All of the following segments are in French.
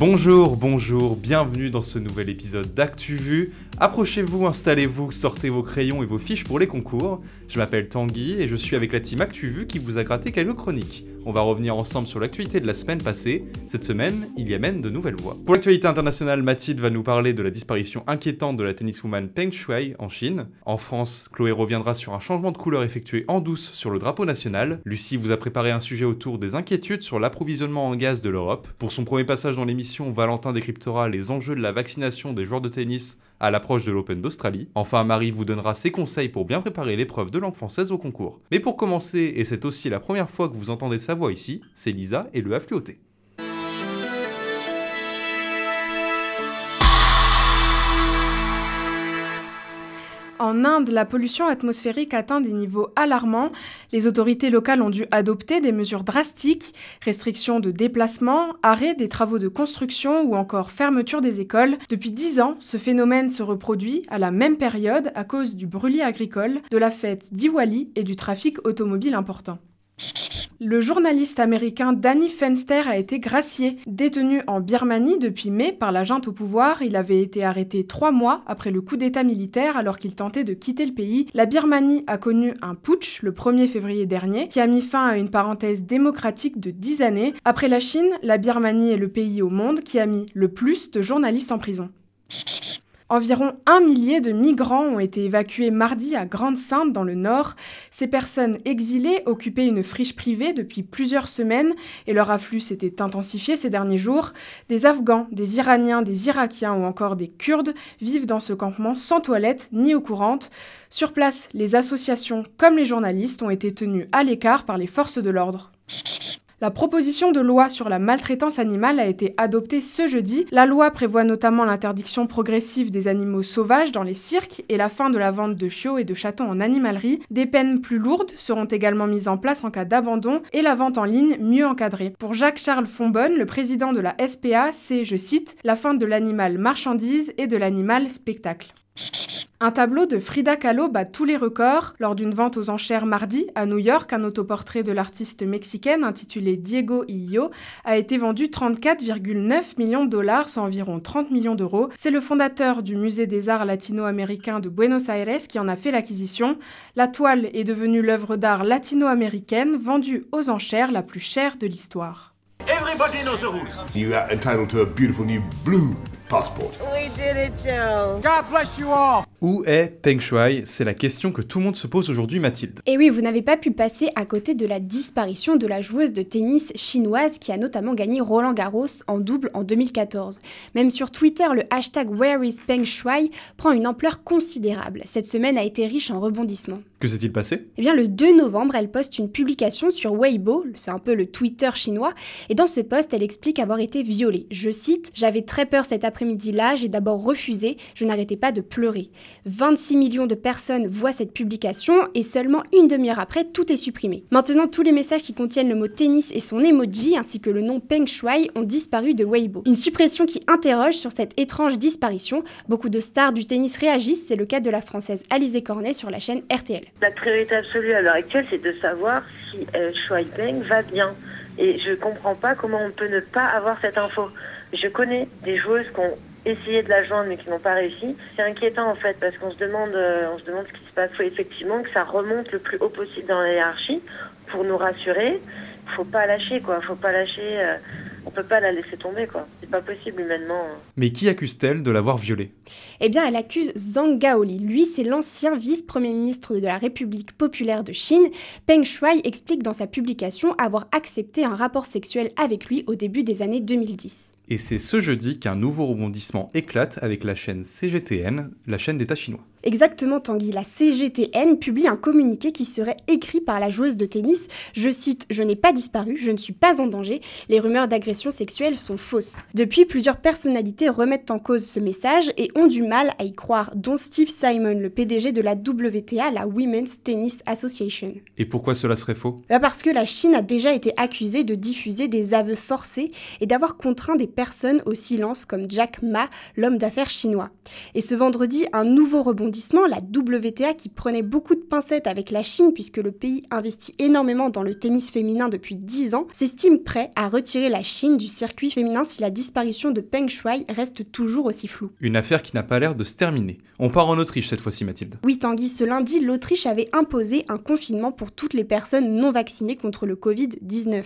Bonjour, bonjour, bienvenue dans ce nouvel épisode d'ActuVu. Approchez-vous, installez-vous, sortez vos crayons et vos fiches pour les concours. Je m'appelle Tanguy et je suis avec la team ActuVu qui vous a gratté quelques chroniques. On va revenir ensemble sur l'actualité de la semaine passée. Cette semaine, il y amène de nouvelles voix. Pour l'actualité internationale, Mathilde va nous parler de la disparition inquiétante de la tenniswoman Peng Shuai en Chine. En France, Chloé reviendra sur un changement de couleur effectué en douce sur le drapeau national. Lucie vous a préparé un sujet autour des inquiétudes sur l'approvisionnement en gaz de l'Europe. Pour son premier passage dans l'émission, Valentin décryptera les enjeux de la vaccination des joueurs de tennis à l'approche de l'Open d'Australie. Enfin, Marie vous donnera ses conseils pour bien préparer l'épreuve de langue française au concours. Mais pour commencer, et c'est aussi la première fois que vous entendez sa voix ici, c'est Lisa et le affluoté. En Inde, la pollution atmosphérique atteint des niveaux alarmants. Les autorités locales ont dû adopter des mesures drastiques, restrictions de déplacement, arrêt des travaux de construction ou encore fermeture des écoles. Depuis dix ans, ce phénomène se reproduit à la même période à cause du brûlis agricole, de la fête d'Iwali et du trafic automobile important. Le journaliste américain Danny Fenster a été gracié. Détenu en Birmanie depuis mai par la junte au pouvoir, il avait été arrêté trois mois après le coup d'état militaire alors qu'il tentait de quitter le pays. La Birmanie a connu un putsch le 1er février dernier qui a mis fin à une parenthèse démocratique de dix années. Après la Chine, la Birmanie est le pays au monde qui a mis le plus de journalistes en prison. Environ un millier de migrants ont été évacués mardi à Grande-Sainte dans le nord. Ces personnes exilées occupaient une friche privée depuis plusieurs semaines et leur afflux s'était intensifié ces derniers jours. Des Afghans, des Iraniens, des Irakiens ou encore des Kurdes vivent dans ce campement sans toilette ni eau courante. Sur place, les associations comme les journalistes ont été tenus à l'écart par les forces de l'ordre. La proposition de loi sur la maltraitance animale a été adoptée ce jeudi. La loi prévoit notamment l'interdiction progressive des animaux sauvages dans les cirques et la fin de la vente de chiots et de chatons en animalerie. Des peines plus lourdes seront également mises en place en cas d'abandon et la vente en ligne mieux encadrée. Pour Jacques-Charles Fonbonne, le président de la SPA, c'est, je cite, la fin de l'animal marchandise et de l'animal spectacle. Un tableau de Frida Kahlo bat tous les records. Lors d'une vente aux enchères mardi à New York, un autoportrait de l'artiste mexicaine intitulé Diego Illo a été vendu 34,9 millions de dollars, soit environ 30 millions d'euros. C'est le fondateur du Musée des Arts latino-américains de Buenos Aires qui en a fait l'acquisition. La toile est devenue l'œuvre d'art latino-américaine vendue aux enchères la plus chère de l'histoire. Everybody knows the rules. You are entitled to a beautiful new blue passport. We did it, Joe. God bless you all. Où est Peng Shuai? C'est la question que tout le monde se pose aujourd'hui, Mathilde. Et oui, vous n'avez pas pu passer à côté de la disparition de la joueuse de tennis chinoise qui a notamment gagné Roland Garros en double en 2014. Même sur Twitter, le hashtag Where is Peng Shuai prend une ampleur considérable. Cette semaine a été riche en rebondissements. Que s'est-il passé? Eh bien, le 2 novembre, elle poste une publication sur Weibo, c'est un peu le Twitter chinois, et dans ce post, elle explique avoir été violée. Je cite J'avais très peur cet après-midi-là, j'ai d'abord refusé, je n'arrêtais pas de pleurer. 26 millions de personnes voient cette publication et seulement une demi-heure après, tout est supprimé. Maintenant, tous les messages qui contiennent le mot tennis et son emoji ainsi que le nom Peng Shuai ont disparu de Weibo. Une suppression qui interroge sur cette étrange disparition. Beaucoup de stars du tennis réagissent, c'est le cas de la française Alizé Cornet sur la chaîne RTL. La priorité absolue à l'heure actuelle, c'est de savoir si euh, Shuai Peng va bien. Et je comprends pas comment on peut ne pas avoir cette info. Je connais des joueuses qui ont essayé de la joindre mais qui n'ont pas réussi. C'est inquiétant en fait parce qu'on se demande, euh, on se demande ce qui se passe. Il faut effectivement que ça remonte le plus haut possible dans la hiérarchie pour nous rassurer. Faut pas lâcher quoi. Faut pas lâcher. euh, on peut pas la laisser tomber quoi. C'est pas possible humainement. hein. Mais qui accuse-t-elle de l'avoir violée? Eh bien, elle accuse Zhang Gaoli. Lui, c'est l'ancien vice-premier ministre de la République populaire de Chine. Peng Shuai explique dans sa publication avoir accepté un rapport sexuel avec lui au début des années 2010. Et c'est ce jeudi qu'un nouveau rebondissement éclate avec la chaîne CGTN, la chaîne d'État chinois. Exactement, Tanguy. La CGTN publie un communiqué qui serait écrit par la joueuse de tennis. Je cite Je n'ai pas disparu, je ne suis pas en danger. Les rumeurs d'agression sexuelle sont fausses. Depuis, plusieurs personnalités remettent en cause ce message et ont du mal à y croire, dont Steve Simon, le PDG de la WTA, la Women's Tennis Association. Et pourquoi cela serait faux? Bah parce que la Chine a déjà été accusée de diffuser des aveux forcés et d'avoir contraint des personnes au silence comme Jack Ma, l'homme d'affaires chinois. Et ce vendredi, un nouveau rebondissement arrondissement, la WTA, qui prenait beaucoup de pincettes avec la Chine puisque le pays investit énormément dans le tennis féminin depuis 10 ans, s'estime prêt à retirer la Chine du circuit féminin si la disparition de Peng Shuai reste toujours aussi floue. Une affaire qui n'a pas l'air de se terminer. On part en Autriche cette fois-ci, Mathilde. Oui, Tanguy, ce lundi, l'Autriche avait imposé un confinement pour toutes les personnes non vaccinées contre le Covid-19.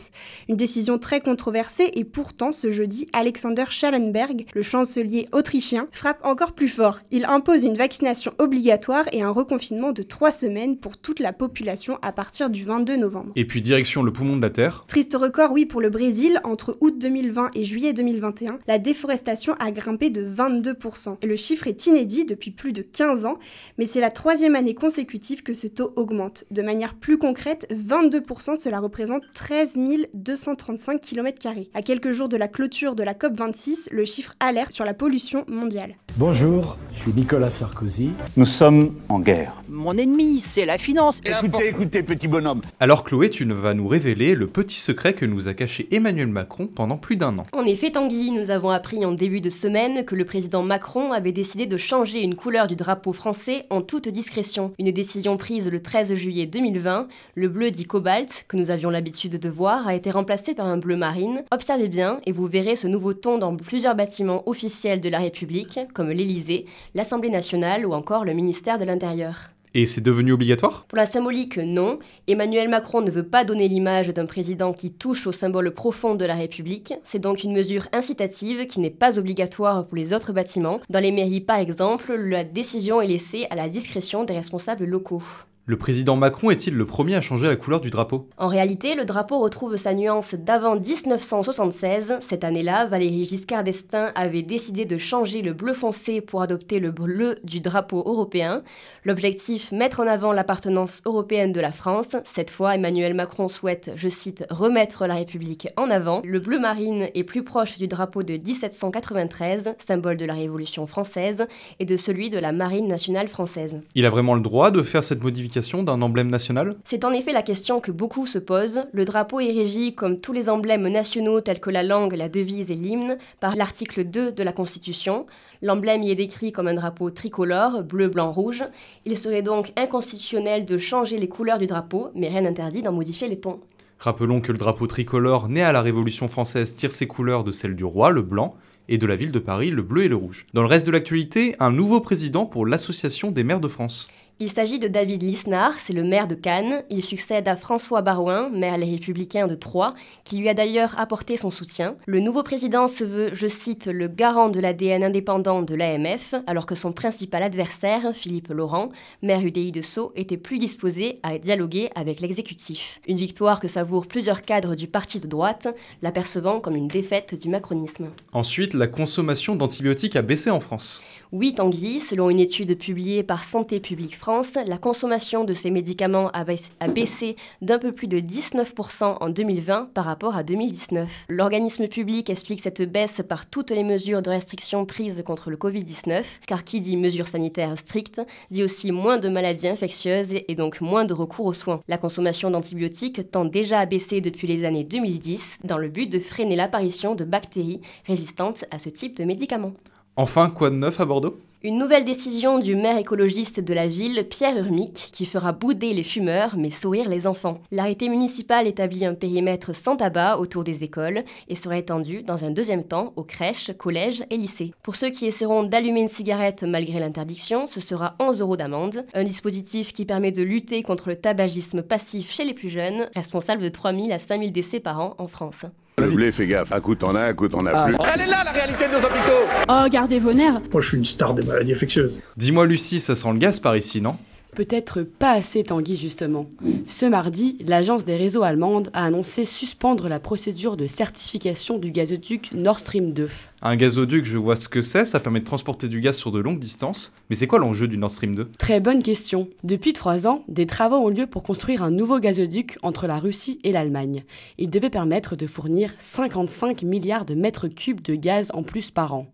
Une décision très controversée et pourtant, ce jeudi, Alexander Schallenberg, le chancelier autrichien, frappe encore plus fort. Il impose une vaccination obligatoire et un reconfinement de trois semaines pour toute la population à partir du 22 novembre. Et puis direction le poumon de la Terre. Triste record, oui, pour le Brésil. Entre août 2020 et juillet 2021, la déforestation a grimpé de 22%. Et le chiffre est inédit depuis plus de 15 ans, mais c'est la troisième année consécutive que ce taux augmente. De manière plus concrète, 22%, cela représente 13 235 km. À quelques jours de la clôture de la COP26, le chiffre alerte sur la pollution mondiale. Bonjour, je suis Nicolas Sarkozy. Nous sommes en guerre. Mon ennemi, c'est la finance. Écoutez, écoutez, petit bonhomme. Alors Chloé, tu vas nous révéler le petit secret que nous a caché Emmanuel Macron pendant plus d'un an. En effet, Tanguy, nous avons appris en début de semaine que le président Macron avait décidé de changer une couleur du drapeau français en toute discrétion. Une décision prise le 13 juillet 2020. Le bleu dit cobalt, que nous avions l'habitude de voir, a été remplacé par un bleu marine. Observez bien et vous verrez ce nouveau ton dans plusieurs bâtiments officiels de la République, comme l'Élysée, l'Assemblée nationale ou encore le ministère de l'Intérieur. Et c'est devenu obligatoire? Pour la symbolique, non. Emmanuel Macron ne veut pas donner l'image d'un président qui touche au symbole profond de la République. C'est donc une mesure incitative qui n'est pas obligatoire pour les autres bâtiments. Dans les mairies, par exemple, la décision est laissée à la discrétion des responsables locaux. Le président Macron est-il le premier à changer la couleur du drapeau? En réalité, le drapeau retrouve sa nuance d'avant 1976. Cette année-là, Valéry Giscard d'Estaing avait décidé de changer le bleu foncé pour adopter le bleu du drapeau européen. L'objectif, mettre en avant l'appartenance européenne de la France. Cette fois, Emmanuel Macron souhaite, je cite, remettre la République en avant. Le bleu marine est plus proche du drapeau de 1793, symbole de la Révolution française, et de celui de la Marine nationale française. Il a vraiment le droit de faire cette modification? D'un emblème national C'est en effet la question que beaucoup se posent. Le drapeau est régi, comme tous les emblèmes nationaux tels que la langue, la devise et l'hymne, par l'article 2 de la Constitution. L'emblème y est décrit comme un drapeau tricolore, bleu, blanc, rouge. Il serait donc inconstitutionnel de changer les couleurs du drapeau, mais rien n'interdit d'en modifier les tons. Rappelons que le drapeau tricolore né à la Révolution française tire ses couleurs de celles du roi, le blanc, et de la ville de Paris, le bleu et le rouge. Dans le reste de l'actualité, un nouveau président pour l'Association des maires de France. Il s'agit de David Lisnard, c'est le maire de Cannes. Il succède à François Barouin, maire Les Républicains de Troyes, qui lui a d'ailleurs apporté son soutien. Le nouveau président se veut, je cite, le garant de l'ADN indépendant de l'AMF, alors que son principal adversaire, Philippe Laurent, maire UDI de Sceaux, était plus disposé à dialoguer avec l'exécutif. Une victoire que savourent plusieurs cadres du parti de droite, l'apercevant comme une défaite du macronisme. Ensuite, la consommation d'antibiotiques a baissé en France. Oui, Tanguy, selon une étude publiée par Santé publique France, la consommation de ces médicaments a baissé d'un peu plus de 19% en 2020 par rapport à 2019. L'organisme public explique cette baisse par toutes les mesures de restriction prises contre le Covid-19, car qui dit mesures sanitaires strictes dit aussi moins de maladies infectieuses et donc moins de recours aux soins. La consommation d'antibiotiques tend déjà à baisser depuis les années 2010 dans le but de freiner l'apparition de bactéries résistantes à ce type de médicaments. Enfin, quoi de neuf à Bordeaux? Une nouvelle décision du maire écologiste de la ville, Pierre Urmic, qui fera bouder les fumeurs mais sourire les enfants. L'arrêté municipal établit un périmètre sans tabac autour des écoles et sera étendu dans un deuxième temps aux crèches, collèges et lycées. Pour ceux qui essaieront d'allumer une cigarette malgré l'interdiction, ce sera 11 euros d'amende, un dispositif qui permet de lutter contre le tabagisme passif chez les plus jeunes, responsable de 3000 à 5000 décès par an en France. Le blé, fais gaffe. Un coup t'en as, un coup t'en as plus. Elle est là, la réalité de nos hôpitaux Oh, gardez vos nerfs Moi, je suis une star des maladies infectieuses. Dis-moi, Lucie, ça sent le gaz par ici, non? Peut-être pas assez Tanguy justement. Ce mardi, l'agence des réseaux allemandes a annoncé suspendre la procédure de certification du gazoduc Nord Stream 2. Un gazoduc, je vois ce que c'est, ça permet de transporter du gaz sur de longues distances. Mais c'est quoi l'enjeu du Nord Stream 2 Très bonne question. Depuis trois ans, des travaux ont lieu pour construire un nouveau gazoduc entre la Russie et l'Allemagne. Il devait permettre de fournir 55 milliards de mètres cubes de gaz en plus par an.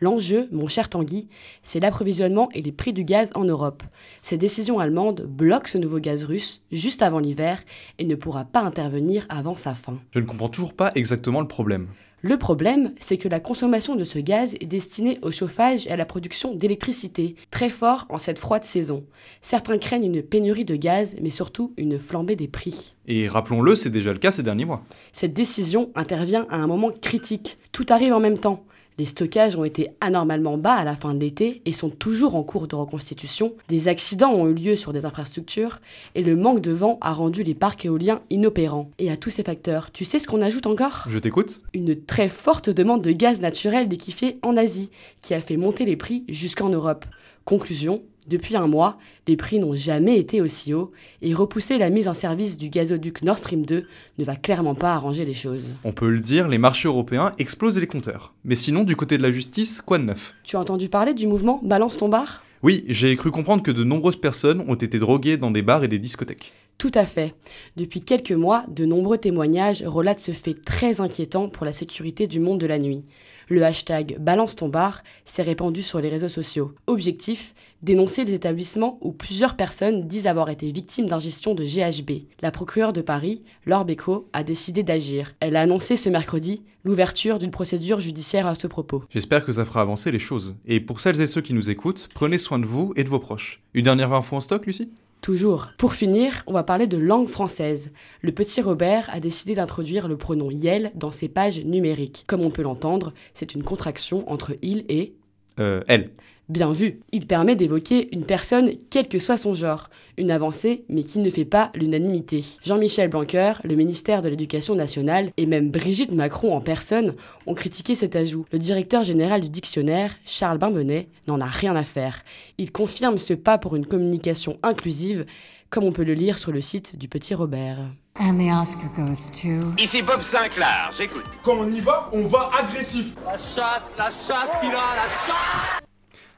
L'enjeu, mon cher Tanguy, c'est l'approvisionnement et les prix du gaz en Europe. Ces décisions allemandes bloquent ce nouveau gaz russe juste avant l'hiver et ne pourra pas intervenir avant sa fin. Je ne comprends toujours pas exactement le problème. Le problème, c'est que la consommation de ce gaz est destinée au chauffage et à la production d'électricité, très fort en cette froide saison. Certains craignent une pénurie de gaz, mais surtout une flambée des prix. Et rappelons-le, c'est déjà le cas ces derniers mois. Cette décision intervient à un moment critique. Tout arrive en même temps. Les stockages ont été anormalement bas à la fin de l'été et sont toujours en cours de reconstitution. Des accidents ont eu lieu sur des infrastructures et le manque de vent a rendu les parcs éoliens inopérants. Et à tous ces facteurs, tu sais ce qu'on ajoute encore? Je t'écoute. Une très forte demande de gaz naturel liquéfié en Asie qui a fait monter les prix jusqu'en Europe. Conclusion, depuis un mois, les prix n'ont jamais été aussi hauts et repousser la mise en service du gazoduc Nord Stream 2 ne va clairement pas arranger les choses. On peut le dire, les marchés européens explosent les compteurs. Mais sinon, du côté de la justice, quoi de neuf? Tu as entendu parler du mouvement Balance ton bar? Oui, j'ai cru comprendre que de nombreuses personnes ont été droguées dans des bars et des discothèques. Tout à fait. Depuis quelques mois, de nombreux témoignages relatent ce fait très inquiétant pour la sécurité du monde de la nuit. Le hashtag Balance ton bar s'est répandu sur les réseaux sociaux. Objectif dénoncer les établissements où plusieurs personnes disent avoir été victimes d'ingestion de GHB. La procureure de Paris, Laure Bécaud, a décidé d'agir. Elle a annoncé ce mercredi l'ouverture d'une procédure judiciaire à ce propos. J'espère que ça fera avancer les choses. Et pour celles et ceux qui nous écoutent, prenez soin de vous et de vos proches. Une dernière info en stock, Lucie? Toujours. Pour finir, on va parler de langue française. Le petit Robert a décidé d'introduire le pronom Yel dans ses pages numériques. Comme on peut l'entendre, c'est une contraction entre il et... Euh, elle. Bien vu, il permet d'évoquer une personne quel que soit son genre, une avancée mais qui ne fait pas l'unanimité. Jean-Michel Blanquer, le ministère de l'Éducation nationale et même Brigitte Macron en personne ont critiqué cet ajout. Le directeur général du dictionnaire, Charles Bimbenet, n'en a rien à faire. Il confirme ce pas pour une communication inclusive, comme on peut le lire sur le site du Petit Robert. And the Oscar goes to... Ici Bob Sinclair, j'écoute. Quand on y va, on va agressif. La chatte, la chatte qu'il a, la chatte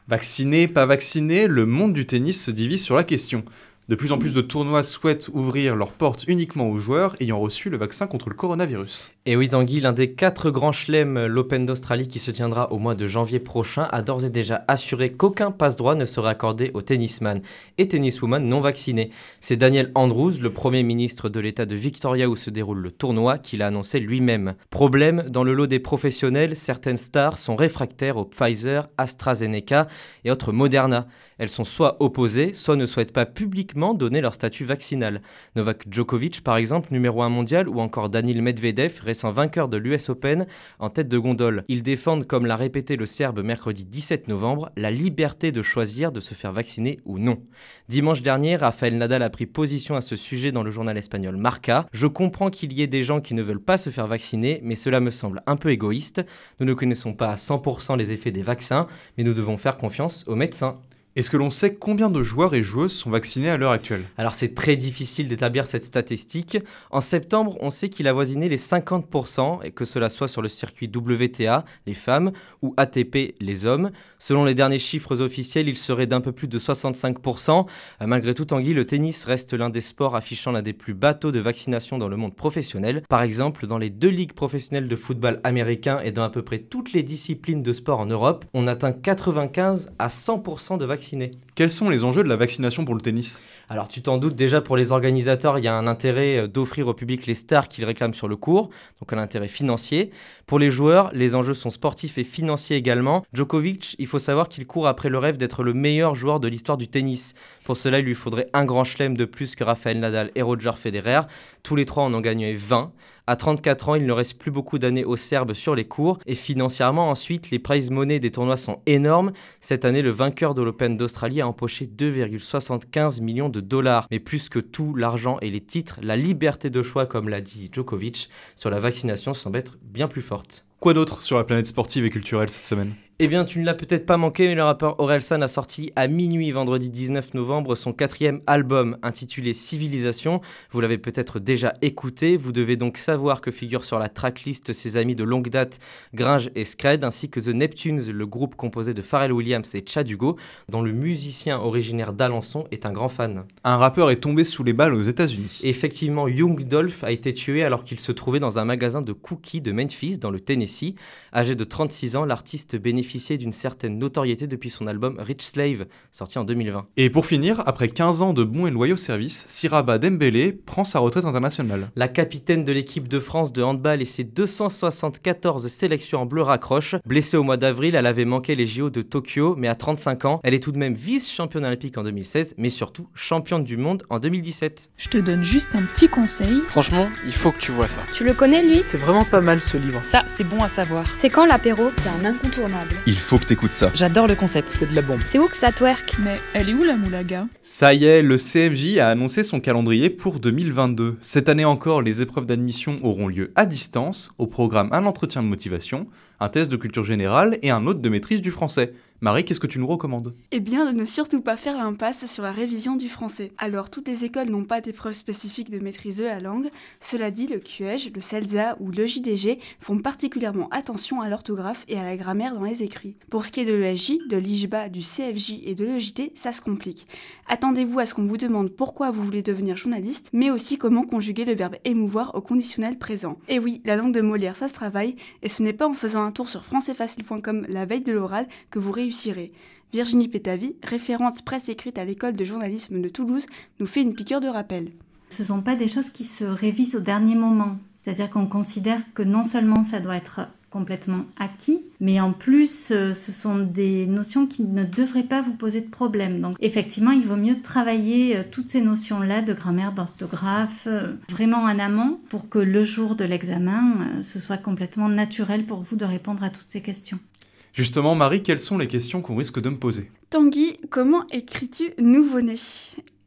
Vacciné, pas vacciné, le monde du tennis se divise sur la question. De plus en plus de tournois souhaitent ouvrir leurs portes uniquement aux joueurs ayant reçu le vaccin contre le coronavirus. Et oui Tanguy, l'un des quatre grands chelems, l'Open d'Australie qui se tiendra au mois de janvier prochain, a d'ores et déjà assuré qu'aucun passe-droit ne sera accordé aux tennisman et tenniswoman non vaccinés. C'est Daniel Andrews, le premier ministre de l'État de Victoria où se déroule le tournoi, qui l'a annoncé lui-même. Problème, dans le lot des professionnels, certaines stars sont réfractaires au Pfizer, AstraZeneca et autres Moderna. Elles sont soit opposées, soit ne souhaitent pas publiquement donner leur statut vaccinal. Novak Djokovic, par exemple, numéro 1 mondial, ou encore Danil Medvedev, récent vainqueur de l'US Open, en tête de gondole. Ils défendent, comme l'a répété le Serbe mercredi 17 novembre, la liberté de choisir de se faire vacciner ou non. Dimanche dernier, Rafael Nadal a pris position à ce sujet dans le journal espagnol Marca. Je comprends qu'il y ait des gens qui ne veulent pas se faire vacciner, mais cela me semble un peu égoïste. Nous ne connaissons pas à 100% les effets des vaccins, mais nous devons faire confiance aux médecins. Est-ce que l'on sait combien de joueurs et joueuses sont vaccinés à l'heure actuelle? Alors c'est très difficile d'établir cette statistique. En septembre, on sait qu'il a voisiné les 50%, et que cela soit sur le circuit WTA, les femmes, ou ATP, les hommes. Selon les derniers chiffres officiels, il serait d'un peu plus de 65%. Euh, malgré tout, Tanguy, le tennis reste l'un des sports affichant l'un des plus bas taux de vaccination dans le monde professionnel. Par exemple, dans les deux ligues professionnelles de football américain et dans à peu près toutes les disciplines de sport en Europe, on atteint 95 à 100% de vaccination quels sont les enjeux de la vaccination pour le tennis? Alors tu t'en doutes déjà pour les organisateurs, il y a un intérêt euh, d'offrir au public les stars qu'ils réclament sur le cours, donc un intérêt financier. Pour les joueurs, les enjeux sont sportifs et financiers également. Djokovic, il faut savoir qu'il court après le rêve d'être le meilleur joueur de l'histoire du tennis. Pour cela, il lui faudrait un grand chelem de plus que Rafael Nadal et Roger Federer. Tous les trois en ont gagné 20. À 34 ans, il ne reste plus beaucoup d'années aux Serbes sur les cours. Et financièrement, ensuite, les prize money des tournois sont énormes. Cette année, le vainqueur de l'Open d'Australie a empoché 2,75 millions de dollars. Mais plus que tout, l'argent et les titres, la liberté de choix, comme l'a dit Djokovic, sur la vaccination semble être bien plus forte. Quoi d'autre sur la planète sportive et culturelle cette semaine? Eh bien, tu ne l'as peut-être pas manqué, mais le rappeur Orelsan a sorti à minuit vendredi 19 novembre son quatrième album intitulé Civilisation. Vous l'avez peut-être déjà écouté. Vous devez donc savoir que figure sur la tracklist ses amis de longue date, Gringe et Scred, ainsi que The Neptunes, le groupe composé de Pharrell Williams et Chad Hugo, dont le musicien originaire d'Alençon est un grand fan. Un rappeur est tombé sous les balles aux États-Unis. Effectivement, Young Dolph a été tué alors qu'il se trouvait dans un magasin de cookies de Memphis, dans le Tennessee. Âgé de 36 ans, l'artiste bénéficie bénéficié d'une certaine notoriété depuis son album Rich Slave, sorti en 2020. Et pour finir, après 15 ans de bons et loyaux services, Siraba Dembélé prend sa retraite internationale. La capitaine de l'équipe de France de handball et ses 274 sélections en bleu raccroche. Blessée au mois d'avril, elle avait manqué les JO de Tokyo, mais à 35 ans, elle est tout de même vice-championne olympique en 2016, mais surtout championne du monde en 2017. Je te donne juste un petit conseil. Franchement, il faut que tu vois ça. Tu le connais lui? C'est vraiment pas mal ce livre. Ça, c'est bon à savoir. C'est quand l'apéro? C'est un incontournable. Il faut que t'écoutes ça. J'adore le concept. C'est de la bombe. C'est où que ça twerk? Mais elle est où la moulaga? Ça y est, le CFJ a annoncé son calendrier pour 2022. Cette année encore, les épreuves d'admission auront lieu à distance, au programme un entretien de motivation, un test de culture générale et un autre de maîtrise du français. Marie, qu'est-ce que tu nous recommandes? Eh bien, de ne surtout pas faire l'impasse sur la révision du français. Alors, toutes les écoles n'ont pas d'épreuve spécifique de maîtrise de la langue. Cela dit, le QEG, le CELSA ou le JDG font particulièrement attention à l'orthographe et à la grammaire dans les écrits. Pour ce qui est de l'ESJ, de l'IJBA, du CFJ et de l'EJT, ça se complique. Attendez-vous à ce qu'on vous demande pourquoi vous voulez devenir journaliste, mais aussi comment conjuguer le verbe émouvoir au conditionnel présent. Et oui, la langue de Molière, ça se travaille, et ce n'est pas en faisant un tour sur françaisfacile.com la veille de l'oral que vous réussirez. Virginie Pétavy, référente presse écrite à l'école de journalisme de Toulouse, nous fait une piqûre de rappel. Ce ne sont pas des choses qui se révisent au dernier moment. C'est-à-dire qu'on considère que non seulement ça doit être complètement acquis, mais en plus, euh, ce sont des notions qui ne devraient pas vous poser de problème. Donc effectivement, il vaut mieux travailler euh, toutes ces notions-là de grammaire, d'orthographe, euh, vraiment en amont, pour que le jour de l'examen, ce soit complètement naturel pour vous de répondre à toutes ces questions. Justement, Marie, quelles sont les questions qu'on risque de me poser? Tanguy, comment écris-tu nouveau-né?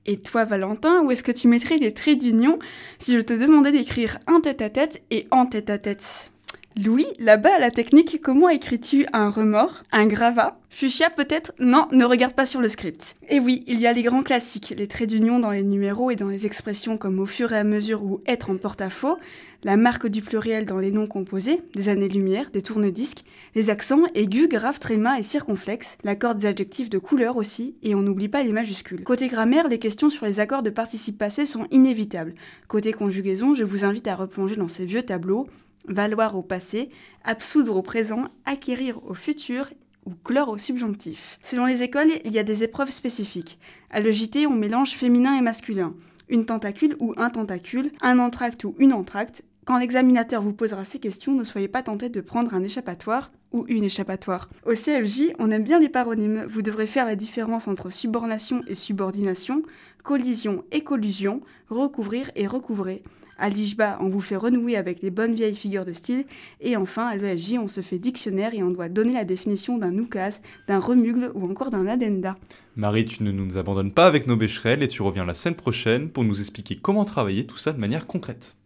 Et toi, Valentin, où est-ce que tu mettrais des traits d'union si je te demandais d'écrire un tête-à-tête et en tête-à-tête? Louis, là-bas à la technique, comment écris-tu un remords, un gravat? Fuchsia peut-être? Non, ne regarde pas sur le script. Et oui, il y a les grands classiques, les traits d'union dans les numéros et dans les expressions comme au fur et à mesure ou être en porte-à-faux, la marque du pluriel dans les noms composés, des années-lumière, des tourne-disques, les accents aigus, graves, trémas et circonflexes, l'accord des adjectifs de couleur aussi, et on n'oublie pas les majuscules. Côté grammaire, les questions sur les accords de participe passé sont inévitables. Côté conjugaison, je vous invite à replonger dans ces vieux tableaux, valoir au passé, absoudre au présent, acquérir au futur ou clore au subjonctif. Selon les écoles, il y a des épreuves spécifiques. À l'EJT, on mélange féminin et masculin. Une tentacule ou un tentacule, un entracte ou une entracte. Quand l'examinateur vous posera ces questions, ne soyez pas tenté de prendre un échappatoire ou une échappatoire. Au CFJ, on aime bien les paronymes. Vous devrez faire la différence entre subornation et subordination, collision et collusion, recouvrir et recouvrer. À l'IJBA, on vous fait renouer avec les bonnes vieilles figures de style. Et enfin, à l'ESJ, on se fait dictionnaire et on doit donner la définition d'un oukase, d'un remugle ou encore d'un addenda. Marie, tu ne nous abandonnes pas avec nos bécherelles et tu reviens la semaine prochaine pour nous expliquer comment travailler tout ça de manière concrète.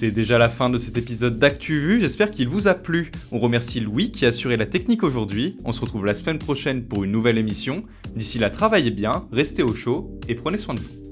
C'est déjà la fin de cet épisode d'ActuVu, j'espère qu'il vous a plu. On remercie Louis qui a assuré la technique aujourd'hui. On se retrouve la semaine prochaine pour une nouvelle émission. D'ici là, travaillez bien, restez au chaud et prenez soin de vous.